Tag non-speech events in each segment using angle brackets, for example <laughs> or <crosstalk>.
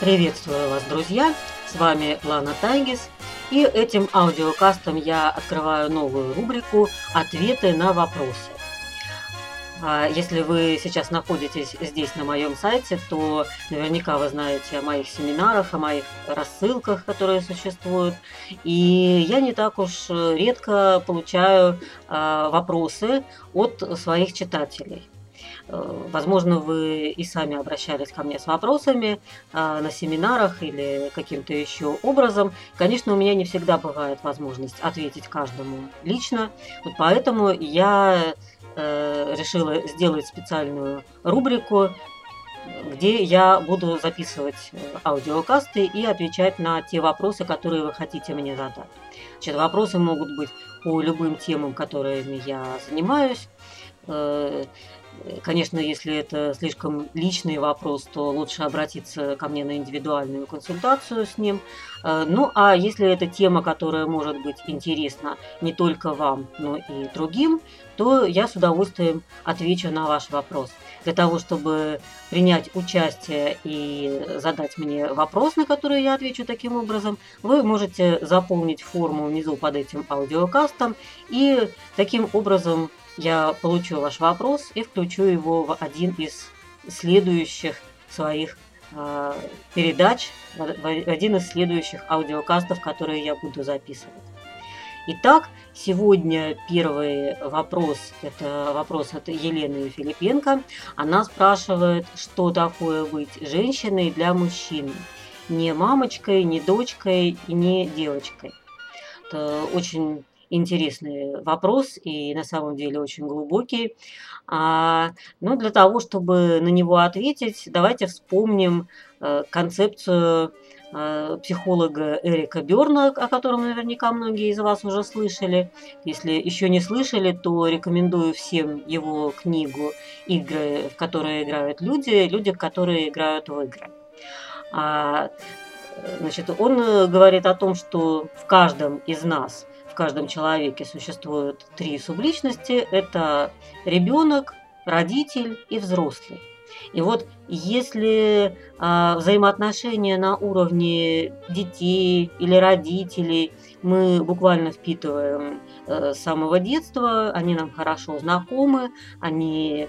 Приветствую вас, друзья! С вами Лана Тайгис. И этим аудиокастом я открываю новую рубрику «Ответы на вопросы». А если вы сейчас находитесь здесь на моем сайте, то наверняка вы знаете о моих семинарах, о моих рассылках, которые существуют. И я не так уж редко получаю а, вопросы от своих читателей. Э, возможно, вы и сами обращались ко мне с вопросами а, на семинарах или каким-то еще образом. Конечно, у меня не всегда бывает возможность ответить каждому лично, вот поэтому я э, решила сделать специальную рубрику, где я буду записывать э, аудиокасты и отвечать на те вопросы, которые вы хотите мне задать. Значит, вопросы могут быть по любым темам, которыми я занимаюсь. Конечно, если это слишком личный вопрос, то лучше обратиться ко мне на индивидуальную консультацию с ним. Э, ну, а если это тема, которая может быть интересна не только вам, но и другим, то я с удовольствием отвечу на ваш вопрос. Для того, чтобы принять участие и задать мне вопрос, на который я отвечу таким образом, вы можете заполнить форму внизу под этим аудиокастом и таким образом я получу ваш вопрос и включу его в один из следующих своих э, передач, в один из следующих аудиокастов, которые я буду записывать. Итак, сегодня первый вопрос, это вопрос от Елены Филипенко. Она спрашивает, что такое быть женщиной для мужчины. Не мамочкой, не дочкой и не девочкой. Это очень интересный вопрос и на самом деле очень глубокий. А, но для того, чтобы на него ответить, давайте вспомним а, концепцию а, психолога Эрика Берна, о котором наверняка многие из вас уже слышали. Если еще не слышали, то рекомендую всем его книгу «Игры, в которые играют люди», люди, которые играют в игры. А, значит, он э, говорит о том, что в каждом из нас – каждом человеке существуют три субличности. Это ребенок, родитель и взрослый. И вот если э, взаимоотношения на уровне детей или родителей мы буквально впитываем э, с самого детства, они нам хорошо знакомы, они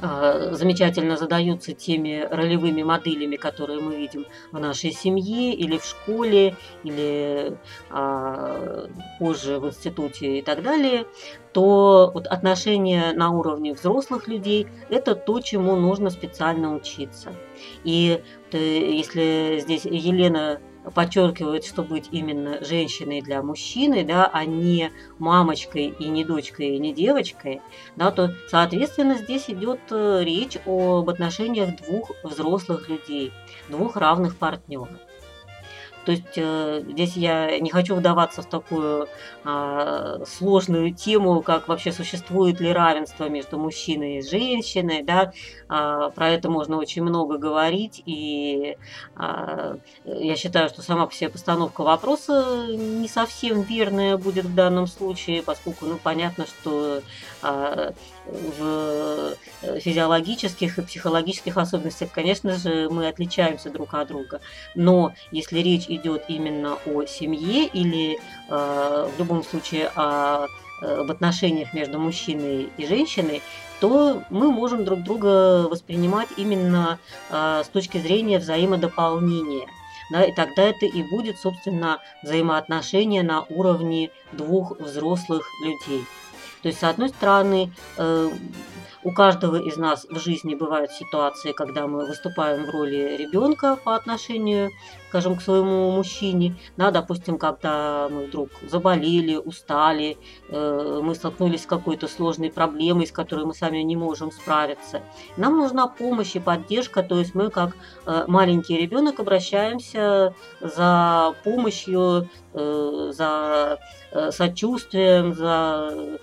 замечательно задаются теми ролевыми моделями, которые мы видим в нашей семье или в школе, или а, позже в институте и так далее, то вот отношения на уровне взрослых людей – это то, чему нужно специально учиться. И если здесь Елена подчеркивает, что быть именно женщиной для мужчины, да, а не мамочкой и не дочкой и не девочкой, да, то, соответственно, здесь идет э, речь об отношениях двух взрослых людей, двух равных партнеров. То есть э, здесь я не хочу вдаваться в такую э, сложную тему, как вообще существует ли равенство между мужчиной и женщиной. Да? Э, про это можно очень много говорить. И э, я считаю, что сама по себе постановка вопроса не совсем верная будет в данном случае, поскольку ну, понятно, что э, в физиологических и психологических особенностях, конечно же, мы отличаемся друг от друга. Но если речь идет именно о семье или э, в любом случае о, э, об отношениях между мужчиной и женщиной, то мы можем друг друга воспринимать именно э, с точки зрения взаимодополнения. Да, и тогда это и будет, собственно, взаимоотношения на уровне двух взрослых людей. То есть, с одной стороны, э, у каждого из нас в жизни бывают ситуации, когда мы выступаем в роли ребенка по отношению, скажем, к своему мужчине. Да, допустим, когда мы вдруг заболели, устали, э, мы столкнулись с какой-то сложной проблемой, с которой мы сами не можем справиться. Нам нужна помощь и поддержка, то есть мы как э, маленький ребенок обращаемся за помощью, за сочувствием, за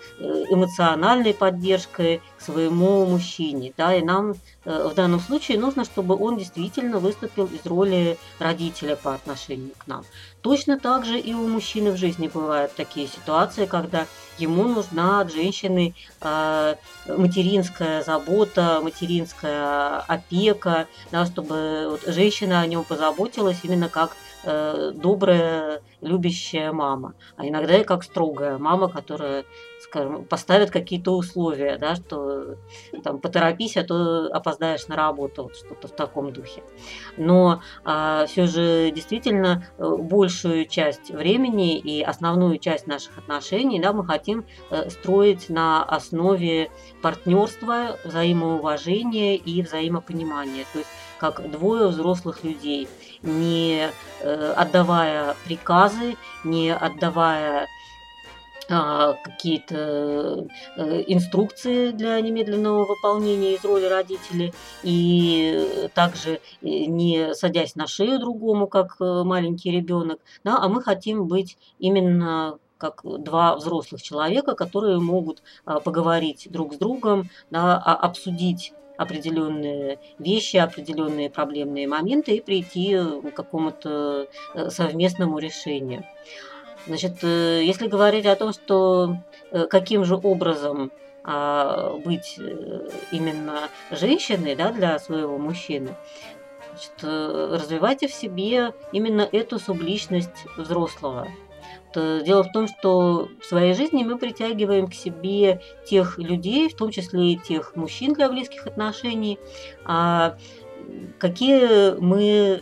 эмоциональной поддержкой к своему мужчине. Да, и нам в данном случае нужно, чтобы он действительно выступил из роли родителя по отношению к нам. Точно так же и у мужчины в жизни бывают такие ситуации, когда ему нужна от женщины э, материнская забота, материнская опека, да, чтобы вот женщина о нем позаботилась именно как э, добрая, любящая мама, а иногда и как строгая мама, которая, скажем, поставит какие-то условия, да, что там поторопись, а то опоздаешь на работу, вот что-то в таком духе. Но а, все же действительно э, большую часть времени и основную часть наших отношений да, мы хотим э, строить на основе партнерства, взаимоуважения и взаимопонимания. То есть как двое взрослых людей, не э, отдавая приказы, не отдавая а, какие-то э, инструкции для немедленного выполнения из роли родителей, и также э, не садясь на шею другому, как маленький ребенок, да, а мы хотим быть именно как два взрослых человека, которые могут а, поговорить друг с другом, да, а, обсудить определенные вещи, определенные проблемные моменты и прийти к какому-то э, совместному решению. Значит, э, если говорить о том, что э, каким же образом а, быть именно женщиной да, для своего мужчины, значит, развивайте в себе именно эту субличность взрослого, Э, дело в том, что в своей жизни мы притягиваем к себе тех людей, в том числе и тех мужчин для близких отношений, а какие мы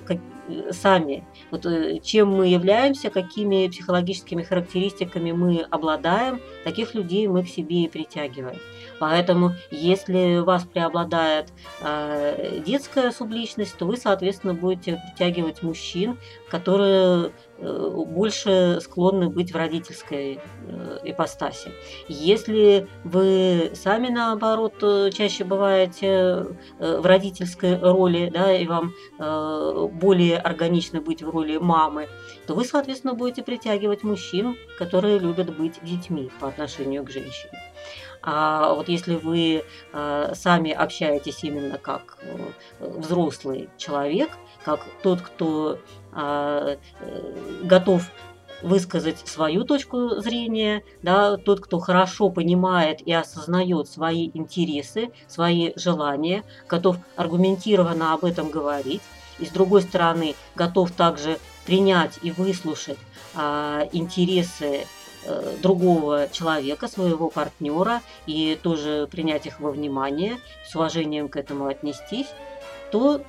сами, вот, э, чем мы являемся, какими психологическими характеристиками мы обладаем, таких людей мы к себе и притягиваем. Поэтому, если у вас преобладает э, детская субличность, то вы, соответственно, будете притягивать мужчин, которые э, больше склонны быть в родительской э, ипостаси. Если вы сами, наоборот, э, чаще бываете в родительской роли, да, и вам более органично быть в роли мамы, то вы, соответственно, будете притягивать мужчин, которые любят быть детьми по отношению к женщине. А вот если вы э, сами общаетесь именно как э, взрослый человек, как тот, кто а, э, готов высказать свою точку зрения, да, тот, кто хорошо понимает и осознает свои интересы, свои желания, готов аргументированно об этом говорить, и с другой стороны готов также принять и выслушать а, интересы другого человека, своего партнера, и тоже принять их во внимание, с уважением к этому отнестись, то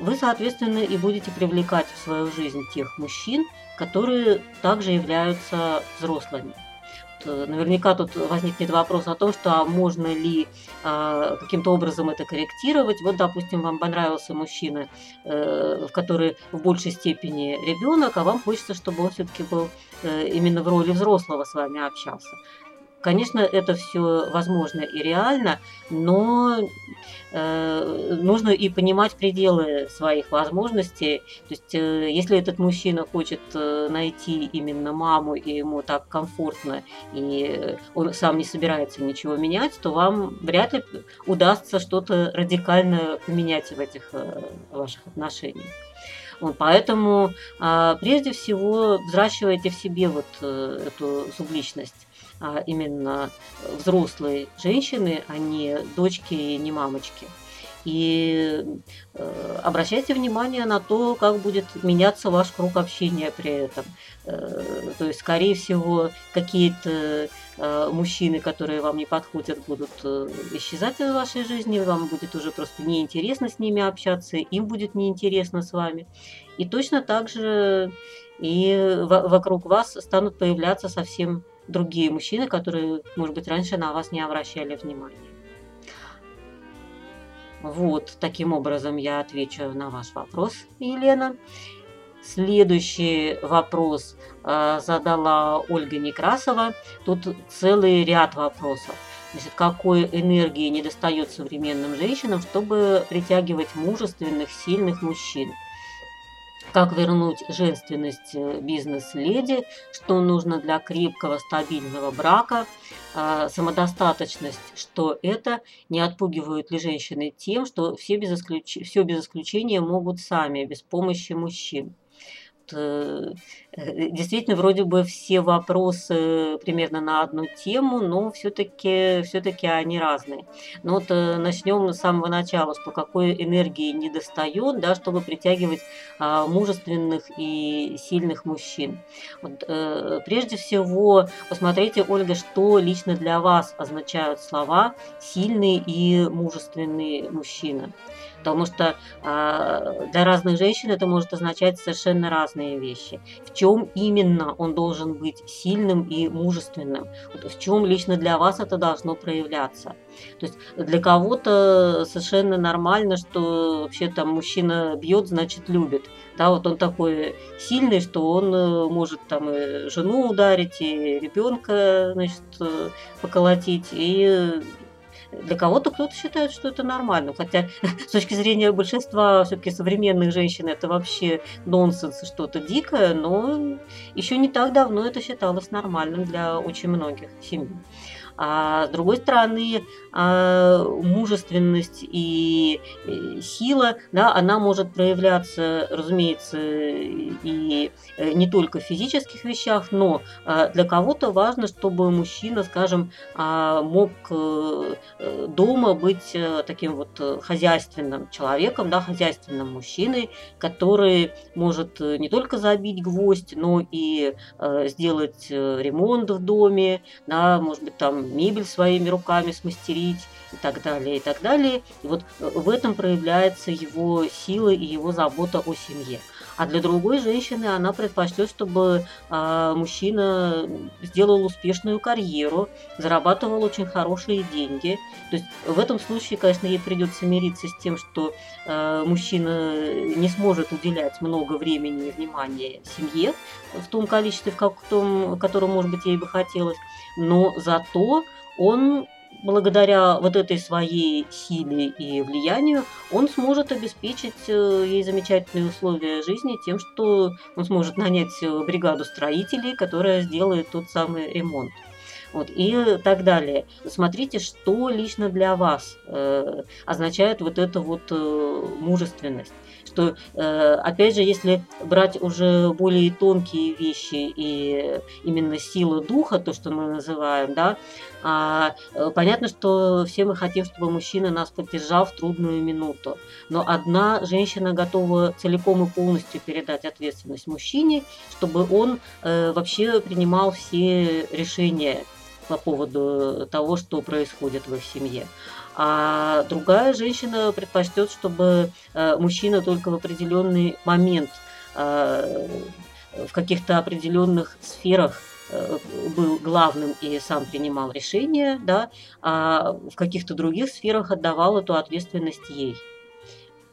вы, соответственно, и будете привлекать в свою жизнь тех мужчин, которые также являются взрослыми. Э, наверняка тут возникнет вопрос о том, что а можно ли а, каким-то образом это корректировать. Вот, допустим, вам понравился мужчина, э, в который в большей степени ребенок, а вам хочется, чтобы он все-таки был э, именно в роли взрослого с вами общался. Конечно, это все возможно и реально, но э, нужно и понимать пределы своих возможностей. То есть, э, если этот мужчина хочет э, найти именно маму, и ему так комфортно, и он сам не собирается ничего менять, то вам вряд ли удастся что-то радикально поменять в этих э, ваших отношениях. Поэтому э, прежде всего взращивайте в себе вот э, эту субличность а именно взрослые женщины, а не дочки и не мамочки. И э, обращайте внимание на то, как будет меняться ваш круг общения при этом. Э, то есть, скорее всего, какие-то э, мужчины, которые вам не подходят, будут исчезать из вашей жизни, вам будет уже просто неинтересно с ними общаться, им будет неинтересно с вами. И точно так же и вокруг вас станут появляться совсем другие мужчины, которые, может быть, раньше на вас не обращали внимания. Вот, таким образом я отвечу на ваш вопрос, Елена. Следующий вопрос э, задала Ольга Некрасова. Тут целый ряд вопросов. Значит, какой энергии недостает современным женщинам, чтобы притягивать мужественных, сильных мужчин? Как вернуть женственность э, бизнес-леди, что нужно для крепкого стабильного брака, а, самодостаточность, что это не отпугивают ли женщины тем, что все без, исключ... все без исключения могут сами, без помощи мужчин. Э, э, действительно, вроде бы все вопросы примерно на одну тему, но все-таки все они разные. Но вот э, начнем с самого начала, что какой энергии не достает, да, чтобы притягивать а, мужественных и сильных мужчин. Вот, прежде всего, посмотрите, Ольга, что лично для вас означают слова «сильный» и «мужественный мужчина». Потому что э, для разных женщин это может означать совершенно разные вещи. В чем именно он должен быть сильным и мужественным? В чем лично для вас это должно проявляться? То есть для кого-то совершенно нормально, что вообще там мужчина бьет, значит любит. Да, вот он такой сильный, что он э, может там и жену ударить, и ребенка, значит, э, поколотить, и для кого-то кто-то считает, что это нормально. Хотя <laughs> с точки зрения большинства все-таки современных женщин это вообще нонсенс что-то дикое, но еще не так давно это считалось нормальным для очень многих семей. А с другой стороны, а, мужественность и э, сила, да, она может проявляться, разумеется, и э, не только в физических вещах, но а, для кого-то важно, чтобы мужчина, скажем, а, мог э, дома быть таким вот хозяйственным человеком, да, хозяйственным мужчиной, который может не только забить гвоздь, но и сделать ремонт в доме, да, может быть, там мебель своими руками смастерить и так далее, и так далее. И вот э, в этом проявляется его сила и его забота о семье. А для другой женщины она предпочтет, чтобы э, мужчина сделал успешную карьеру, зарабатывал очень хорошие деньги. То есть в этом случае, конечно, ей придется мириться с тем, что э, мужчина не сможет уделять много времени и внимания семье в том количестве, в, как, в котором, может быть, ей бы хотелось. Но зато он благодаря вот этой своей силе и влиянию, он сможет обеспечить э, ей замечательные условия жизни тем, что он сможет нанять э, бригаду строителей, которая сделает тот самый ремонт. Вот, и так далее. Смотрите, что лично для вас э, означает вот эта вот э, мужественность что, э, опять же, если брать уже более тонкие вещи и именно сила духа, то, что мы называем, да, а, э, понятно, что все мы хотим, чтобы мужчина нас поддержал в трудную минуту. Но одна женщина готова целиком и полностью передать ответственность мужчине, чтобы он э, вообще принимал все решения по поводу того, что происходит в их семье. А другая женщина предпочтет, чтобы э, мужчина только в определенный момент э, в каких-то определенных сферах э, был главным и сам принимал решения, да, а в каких-то других сферах отдавал эту ответственность ей.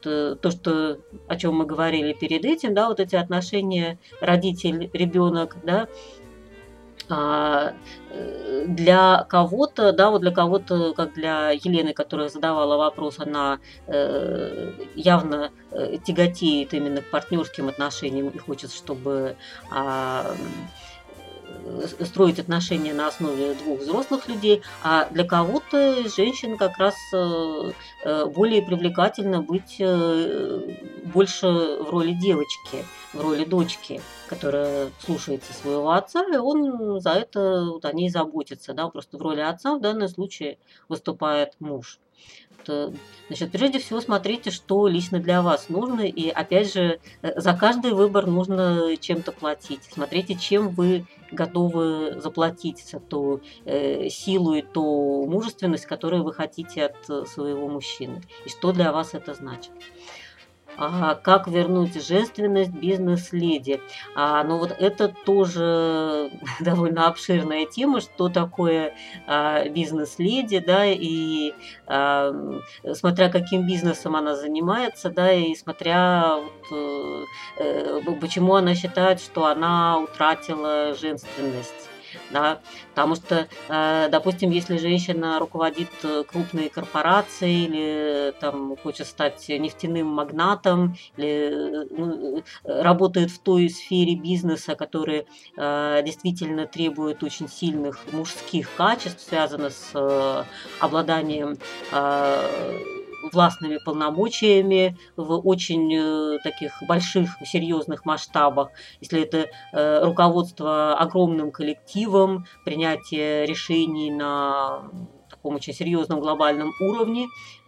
То, что, о чем мы говорили перед этим, да, вот эти отношения родитель-ребенок, да, для кого-то, да, вот для кого-то, как для Елены, которая задавала вопрос, она э, явно э, тяготеет именно к партнерским отношениям и хочет, чтобы а, строить отношения на основе двух взрослых людей, а для кого-то женщин как раз более привлекательно быть больше в роли девочки, в роли дочки которая слушается своего отца, и он за это вот, о ней заботится. Да? Просто в роли отца в данном случае выступает муж. Значит, прежде всего смотрите, что лично для вас нужно, и опять же, э, за каждый выбор нужно чем-то платить. Смотрите, чем вы готовы заплатить за ту э, силу и ту мужественность, которую вы хотите от э, своего мужчины, и что для вас это значит. Как вернуть женственность бизнес-леди. А, ну вот это тоже <laughs> довольно обширная тема, что такое а, бизнес-леди, да, и а, смотря каким бизнесом она занимается, да, и смотря вот, э, почему она считает, что она утратила женственность. Да? Потому что, э, допустим, если женщина руководит э, крупной корпорацией или там, хочет стать нефтяным магнатом, или ну, работает в той сфере бизнеса, которая действительно требует очень сильных мужских качеств, связанных с обладанием властными полномочиями в очень э, таких больших, серьезных масштабах. Если это э, руководство огромным коллективом, принятие решений на таком очень серьезном глобальном уровне,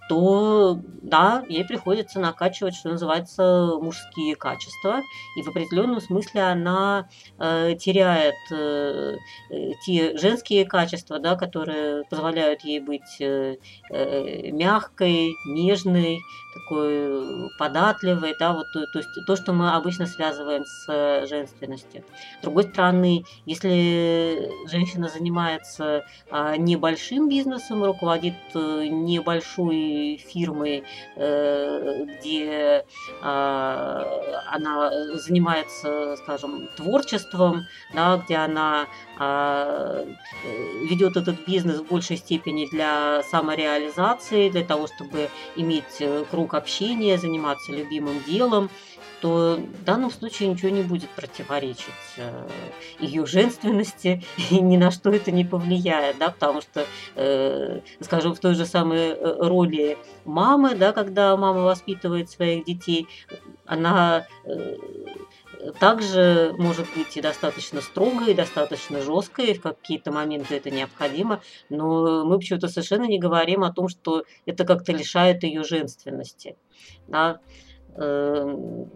то да, ей приходится накачивать, что называется, мужские качества, и в определенном смысле она э, теряет э, э те женские качества, да, которые позволяют ей быть э, э, мягкой, нежной, такой податливой, да, вот то, то есть то, что мы обычно связываем с женственностью. С другой стороны, если женщина занимается э, небольшим бизнесом, руководит э, фирмы, э, где а, она занимается, скажем, творчеством, да, где она а, ведет этот бизнес в большей степени для самореализации, для того, чтобы иметь э, круг общения, заниматься любимым делом, то в данном случае ничего не будет противоречить э, ее женственности, <laughs> и ни на что это не повлияет, да, потому что, э, скажем, в той же самой э, роли мамы, да, когда мама воспитывает своих детей, она также может быть и достаточно строгой, и достаточно жесткой, в какие-то моменты это необходимо, но мы почему-то совершенно не говорим о том, что это как-то лишает ее женственности. Да? Эм,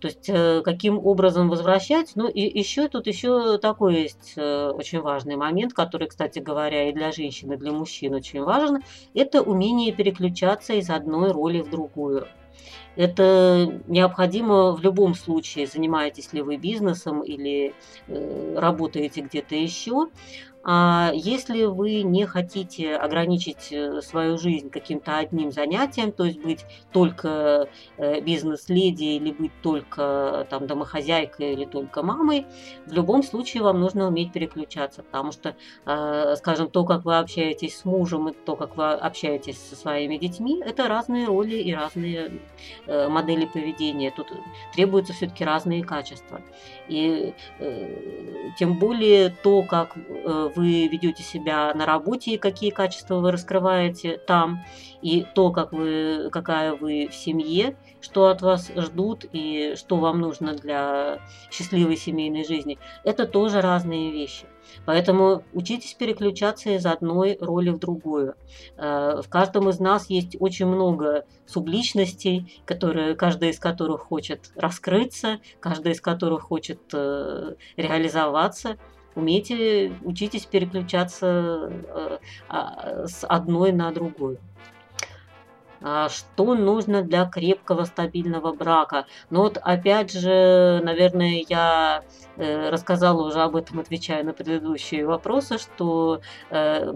то есть э, каким образом возвращать? Ну и еще тут еще такой есть э, очень важный момент, который, кстати говоря, и для женщин, и для мужчин очень важен. Это умение переключаться из одной роли в другую. Это необходимо в любом случае, занимаетесь ли вы бизнесом или э, работаете где-то еще. А если вы не хотите ограничить э, свою жизнь каким-то одним занятием, то есть быть только э, бизнес-леди или быть только там, домохозяйкой или только мамой, в любом случае вам нужно уметь переключаться, потому что, э, скажем, то, как вы общаетесь с мужем и то, как вы общаетесь со своими детьми, это разные роли и разные модели поведения. Тут требуются все-таки разные качества. И тем более то, как вы ведете себя на работе и какие качества вы раскрываете там, и то, как вы, какая вы в семье, что от вас ждут и что вам нужно для счастливой семейной жизни, это тоже разные вещи. Поэтому учитесь переключаться из одной роли в другую. Э, в каждом из нас есть очень много субличностей, которые, каждая из которых хочет раскрыться, каждая из которых хочет э, реализоваться умейте, учитесь переключаться э, а, с одной на другую. А что нужно для крепкого стабильного брака? Ну вот опять же, наверное, я э, рассказала уже об этом, отвечая на предыдущие вопросы, что э,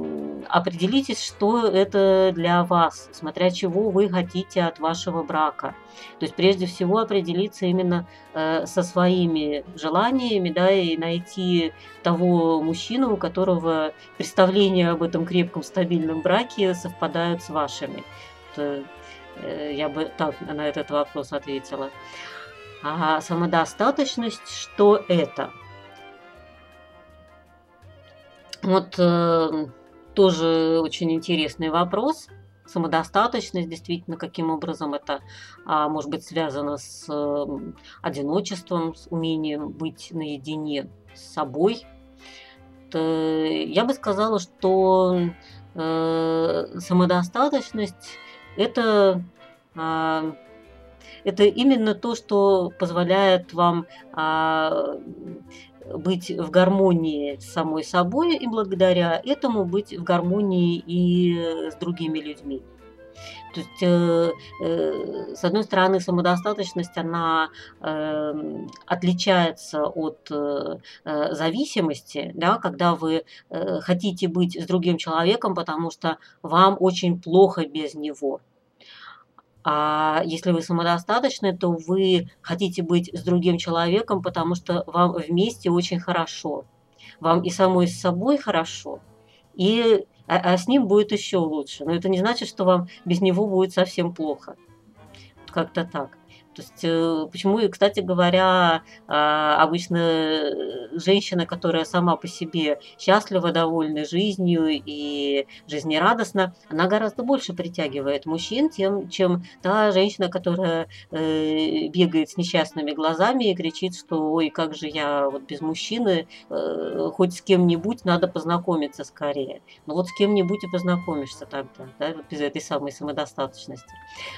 определитесь, что это для вас, смотря чего вы хотите от вашего брака. То есть прежде всего определиться именно э, со своими желаниями, да, и найти того мужчину, у которого представления об этом крепком стабильном браке совпадают с вашими. Э, я бы так на этот вопрос ответила. А самодостаточность, что это? Вот э, тоже очень интересный вопрос. Самодостаточность, действительно, каким образом это а, может быть связано с э, одиночеством, с умением быть наедине с собой. То, я бы сказала, что э, самодостаточность это, а, это именно то, что позволяет вам а, быть в гармонии с самой собой и благодаря этому быть в гармонии и с другими людьми. То есть, э, э, с одной стороны, самодостаточность, она э, отличается от э, э зависимости, да, когда вы э, хотите быть с другим человеком, потому что вам очень плохо без него. А если вы самодостаточны, то вы хотите быть с другим человеком, потому что вам вместе очень хорошо. вам и самой с собой хорошо, и, а, а с ним будет еще лучше. Но это не значит, что вам без него будет совсем плохо. Как-то так. То есть, э, почему, кстати говоря, а, обычно э, женщина, которая сама по себе счастлива, довольна жизнью и жизнерадостна, она гораздо больше притягивает мужчин, тем, чем та женщина, которая э, бегает с несчастными глазами и кричит, что ой, как же я вот без мужчины, хоть с кем-нибудь надо познакомиться скорее. Ну вот с кем-нибудь и познакомишься тогда, да, без этой самой самодостаточности.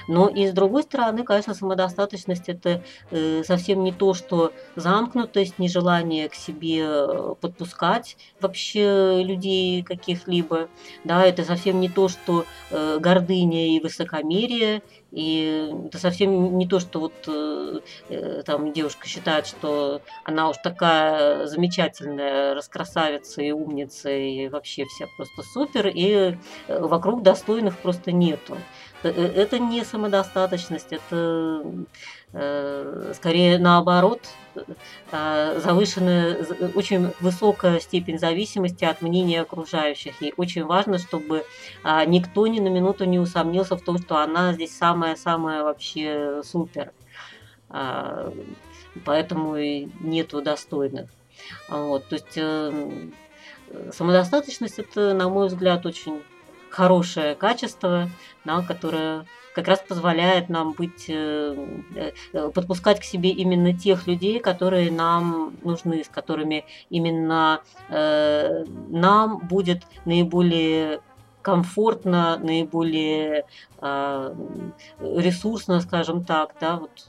Но и с другой стороны, конечно, самодостаточность достаточность это э, совсем не то, что замкнутость, нежелание к себе э, подпускать вообще людей каких-либо, да, это совсем не то, что э, гордыня и высокомерие, и это совсем не то, что вот э, там девушка считает, что она уж такая замечательная, раскрасавица и умница, и вообще вся просто супер, и вокруг достойных просто нету. Э, это не самодостаточность, это э, скорее наоборот э, завышенная, очень высокая степень зависимости от мнения окружающих. И очень важно, чтобы а, никто ни на минуту не усомнился в том, что она здесь самая-самая вообще супер. А, поэтому и нету достойных. Вот, то есть самодостаточность это, на мой взгляд, очень хорошее качество, да, которое как раз позволяет нам быть, э, э, подпускать к себе именно тех людей, которые нам нужны, с которыми именно э, нам будет наиболее комфортно, наиболее э, ресурсно, скажем так, да, вот.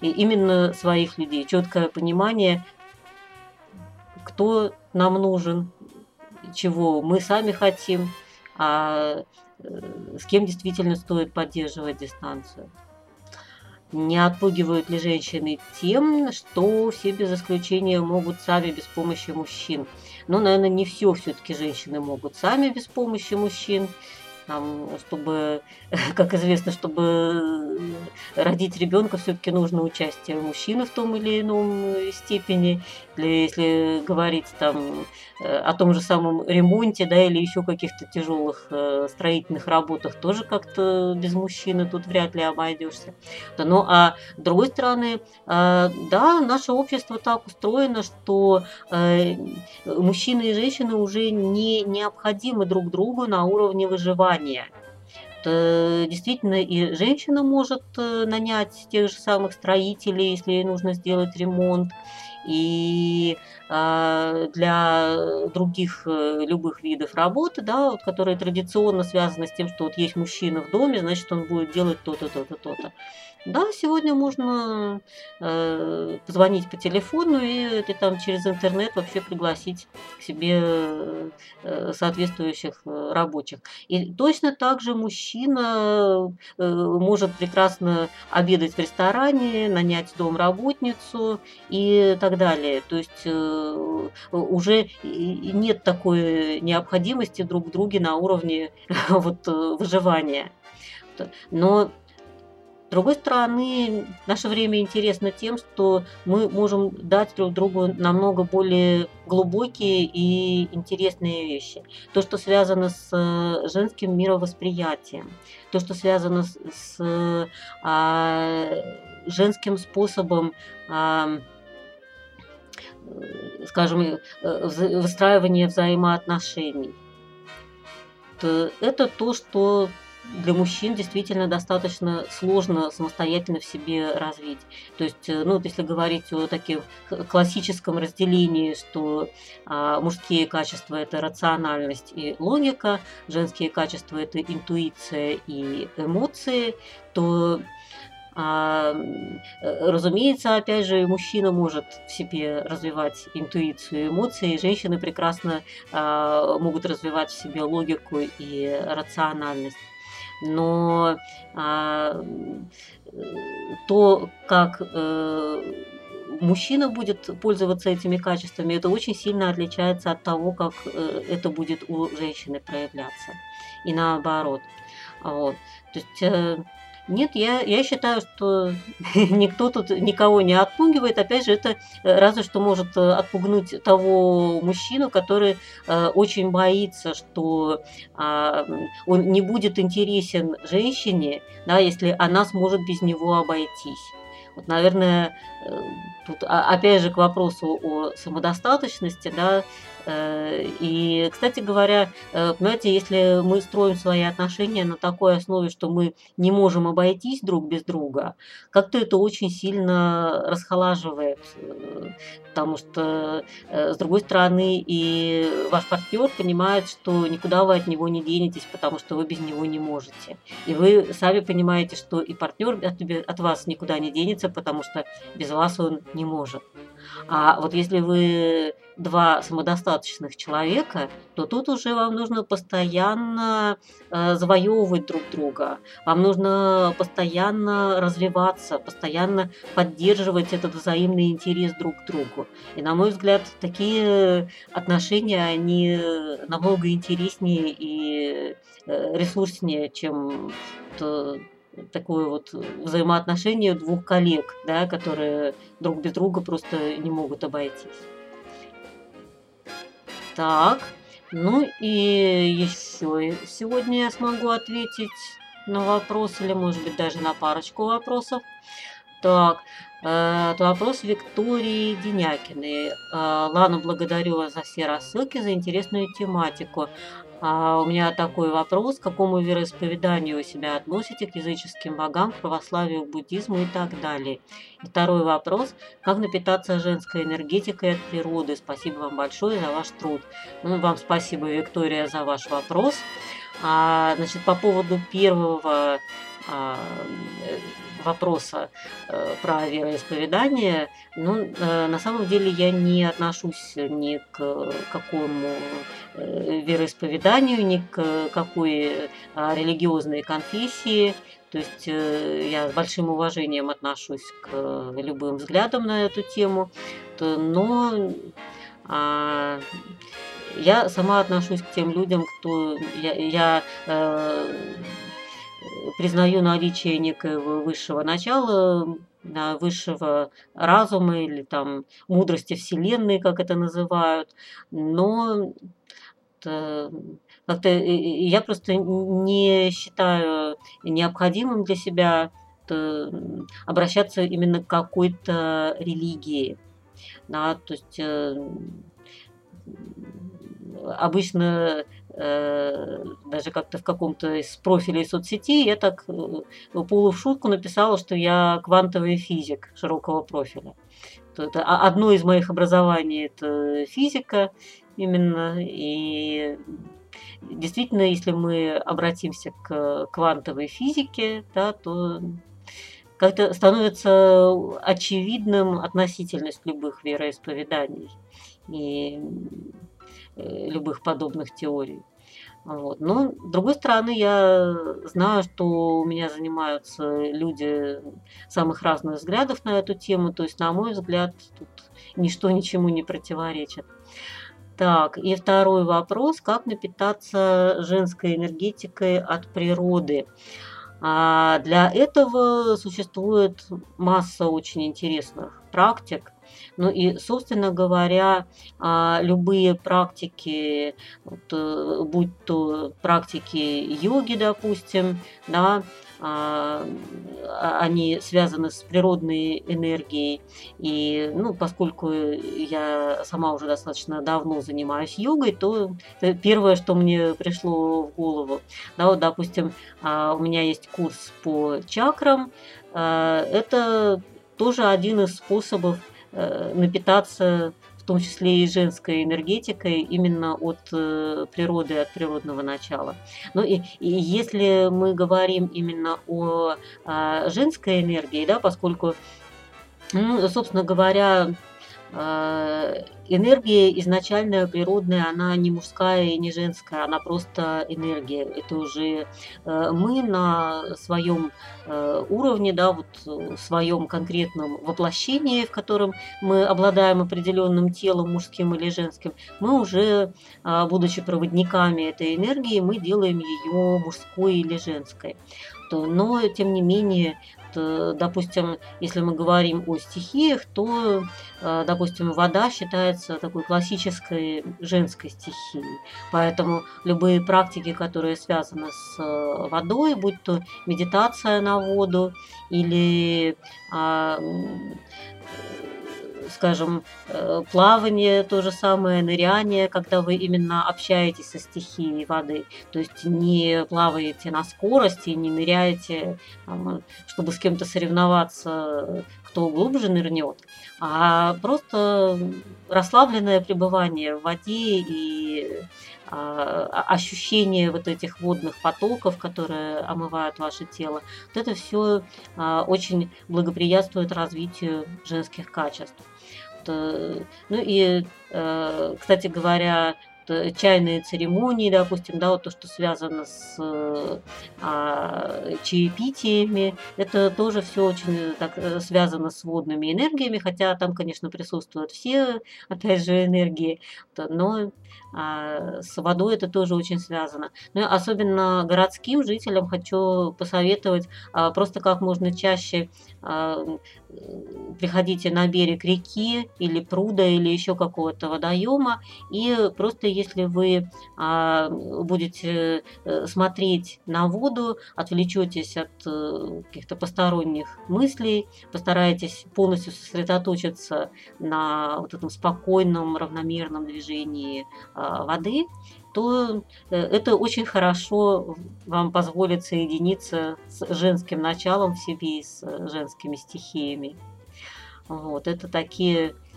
И именно своих людей, четкое понимание, кто нам нужен, чего мы сами хотим, а э, с кем действительно стоит поддерживать дистанцию. Не отпугивают ли женщины тем, что все без исключения могут сами без помощи мужчин? Ну, наверное, не все все-таки женщины могут сами без помощи мужчин. Там, чтобы, <laughs> как известно, чтобы родить ребенка, все-таки нужно участие мужчины в том или ином степени. Или если говорить там Э, о том же самом ремонте, да, или еще каких-то тяжелых э, строительных работах тоже как-то без мужчины тут вряд ли обойдешься. Ну а с другой стороны, э, да, наше общество так устроено, что мужчины и женщины уже не необходимы друг другу на уровне выживания. Действительно, и женщина может э, нанять тех же самых строителей, если ей нужно сделать ремонт и а, для других э, любых видов работы, да, вот, которые традиционно связаны с тем, что вот есть мужчина в доме, значит, он будет делать то-то, то-то, то-то. Да, сегодня можно э, позвонить по телефону и ты там через интернет вообще пригласить к себе э, соответствующих э, рабочих. И точно так же мужчина э, может прекрасно обедать в ресторане, нанять домработницу и так далее. То есть э, уже нет такой необходимости друг в друге на уровне <laughs> вот, э, выживания. Но с другой стороны, наше время интересно тем, что мы можем дать друг другу намного более глубокие и интересные вещи. То, что связано с э, женским мировосприятием, то, что связано с, с а, женским способом а, скажем, э, выстраивания взаимоотношений. Это то, что для мужчин действительно достаточно сложно самостоятельно в себе развить. То есть, э, ну, если говорить о таком классическом разделении, что а, мужские качества – это рациональность и логика, женские качества – это интуиция и эмоции, то а, э, разумеется, опять же, мужчина может в себе развивать интуицию и эмоции, и женщины прекрасно а, могут развивать в себе логику и рациональность но а, то, как э, мужчина будет пользоваться этими качествами, это очень сильно отличается от того, как э, это будет у женщины проявляться. И наоборот. Вот. То есть э, Нет, я, я считаю, что <laughs> никто тут никого не отпугивает. Опять же, это э, разве что может э, отпугнуть того мужчину, который э, очень боится, что э, он не будет интересен женщине, да, если она сможет без него обойтись. Вот, наверное, э, тут а, опять же к вопросу о самодостаточности, да, и, кстати говоря, э, понимаете, если мы строим свои отношения на такой основе, что мы не можем обойтись друг без друга, как-то это очень сильно расхолаживает, э, потому что, с другой стороны, и ваш партнер понимает, что никуда вы от него не денетесь, потому что вы без него не можете. И вы сами понимаете, что и партнер от вас никуда не денется, потому что без вас он не может. А вот если вы два самодостаточных человека, то тут уже вам нужно постоянно э, завоевывать друг друга. Вам нужно постоянно развиваться, постоянно поддерживать этот взаимный интерес друг к другу. И, на мой взгляд, такие отношения, они намного интереснее и э, ресурснее, чем такое вот взаимоотношение двух коллег, да, которые друг без друга просто не могут обойтись. Так, ну и еще сегодня я смогу ответить на вопрос или, может быть, даже на парочку вопросов. Так, э, вопрос Виктории Денякиной. Э, Лана, благодарю вас за все рассылки, за интересную тематику. А у меня такой вопрос, к какому вероисповеданию вы себя относите, к языческим богам, к православию, к буддизму и так далее. И второй вопрос, как напитаться женской энергетикой от природы. Спасибо вам большое за ваш труд. Ну, вам спасибо, Виктория, за ваш вопрос. А, значит, по поводу первого а, вопроса э, про вероисповедание, ну, э, на самом деле я не отношусь ни к какому э, вероисповеданию, ни к какой а, религиозной конфессии. То есть я с большим уважением отношусь к любым взглядам на эту тему, но а, я сама отношусь к тем людям, кто я, я признаю наличие некоего высшего начала, высшего разума или там мудрости Вселенной, как это называют, но как-то я просто не считаю необходимым для себя обращаться именно к какой-то религии. Да, то есть э, обычно Э, даже как-то в каком-то из профилей соцсети я так э, полу в шутку написала, что я квантовый физик широкого профиля. Это одно из моих образований это физика именно. И действительно, если мы обратимся к квантовой физике, да, то как-то становится очевидным относительность любых вероисповеданий. И Э, любых подобных теорий. Вот. Но, с другой стороны, я знаю, что у меня занимаются люди самых разных взглядов на эту тему. То есть, на мой взгляд, тут ничто ничему не противоречит. Так, и второй вопрос. Как напитаться женской энергетикой от природы? А для этого существует масса очень интересных практик. Ну и, собственно говоря, а, любые практики, э, будь то практики йоги, допустим, да, а, а, они связаны с природной энергией. И, ну, поскольку я сама уже достаточно давно занимаюсь йогой, то первое, что мне пришло в голову, да, вот, допустим, у меня есть курс по чакрам, это тоже один из способов напитаться в том числе и женской энергетикой именно от э, природы, от природного начала. Ну и, и если мы говорим именно о, о а, женской энергии, да, поскольку, ну, собственно говоря, Э, энергия изначальная, природная, она не мужская и не женская, она просто энергия. Это уже э, мы на своем э, уровне, да, вот в своем конкретном воплощении, в котором мы обладаем определенным телом, мужским или женским, мы уже, будучи проводниками этой энергии, мы делаем ее мужской или женской. но тем не менее допустим, если мы говорим о стихиях, то, э, допустим, вода считается такой классической женской стихией. Поэтому любые практики, которые связаны с э, водой, будь то медитация на воду или а, скажем, э, плавание, то же самое, ныряние, когда вы именно общаетесь со стихией воды. То есть не плаваете на скорости, не ныряете, чтобы с кем-то соревноваться, кто глубже нырнет, а просто расслабленное пребывание в воде и а, ощущение вот этих водных потоков, которые омывают ваше тело. Вот это все а, очень благоприятствует развитию женских качеств. Ну и, э, кстати говоря, чайные церемонии, допустим, да, вот то, что связано с а, чаепитиями, это тоже все очень так э, связано с водными энергиями, хотя там, конечно, присутствуют все, опять же, энергии, но с водой это тоже очень связано. Ну, особенно городским жителям хочу посоветовать а, просто как можно чаще а, приходите на берег реки или пруда или еще какого-то водоема и просто если вы будете э, смотреть на воду, отвлечетесь от э, каких-то посторонних мыслей, постарайтесь полностью сосредоточиться на вот этом спокойном, равномерном движении а, воды, то э, это очень хорошо вам позволит соединиться с женским началом в себе и с э, женскими стихиями. Вот, это такие Э,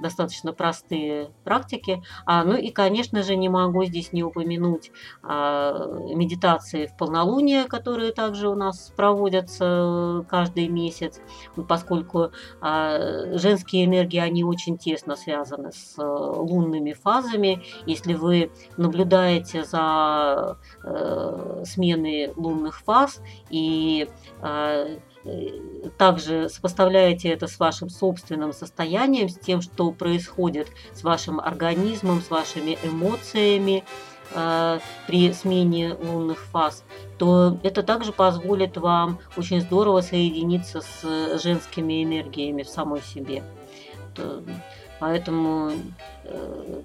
достаточно простые практики. А, ну и, конечно же, не могу здесь не упомянуть а, медитации в полнолуние, которые также у нас проводятся каждый месяц, поскольку а, женские энергии, они очень тесно связаны с а, лунными фазами. Если вы наблюдаете за сменой лунных фаз и также сопоставляете это с вашим собственным состоянием, с тем, что происходит с вашим организмом, с вашими эмоциями э, при смене лунных фаз, то это также позволит вам очень здорово соединиться с женскими энергиями в самой себе. Поэтому э,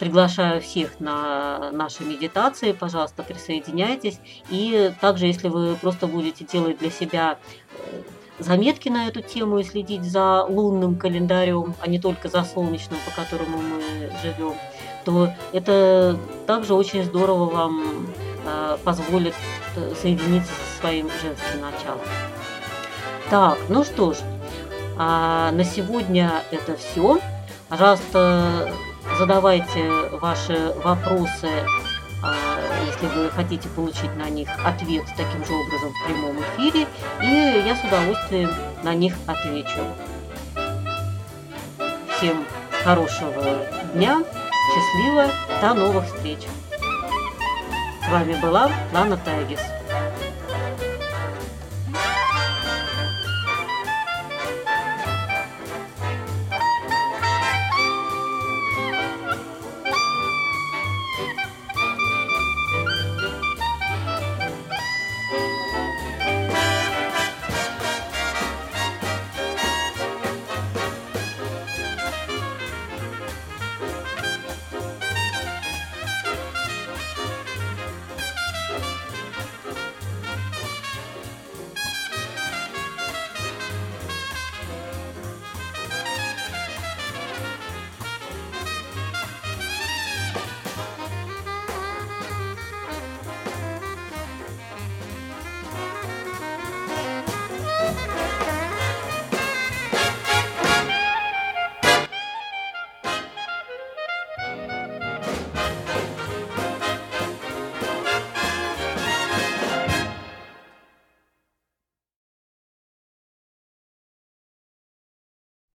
приглашаю всех на наши медитации, пожалуйста, присоединяйтесь. И также, если вы просто будете делать для себя э, заметки на эту тему и следить за лунным календарем, а не только за солнечным, по которому мы живем, то это также очень здорово вам э, позволит э, соединиться со своим женским началом. Так, ну что ж, а на сегодня это все. Пожалуйста, задавайте ваши вопросы, а, если вы хотите получить на них ответ таким же образом в прямом эфире, и я с удовольствием на них отвечу. Всем хорошего дня, счастливо, до новых встреч! С вами была Лана Тайгис.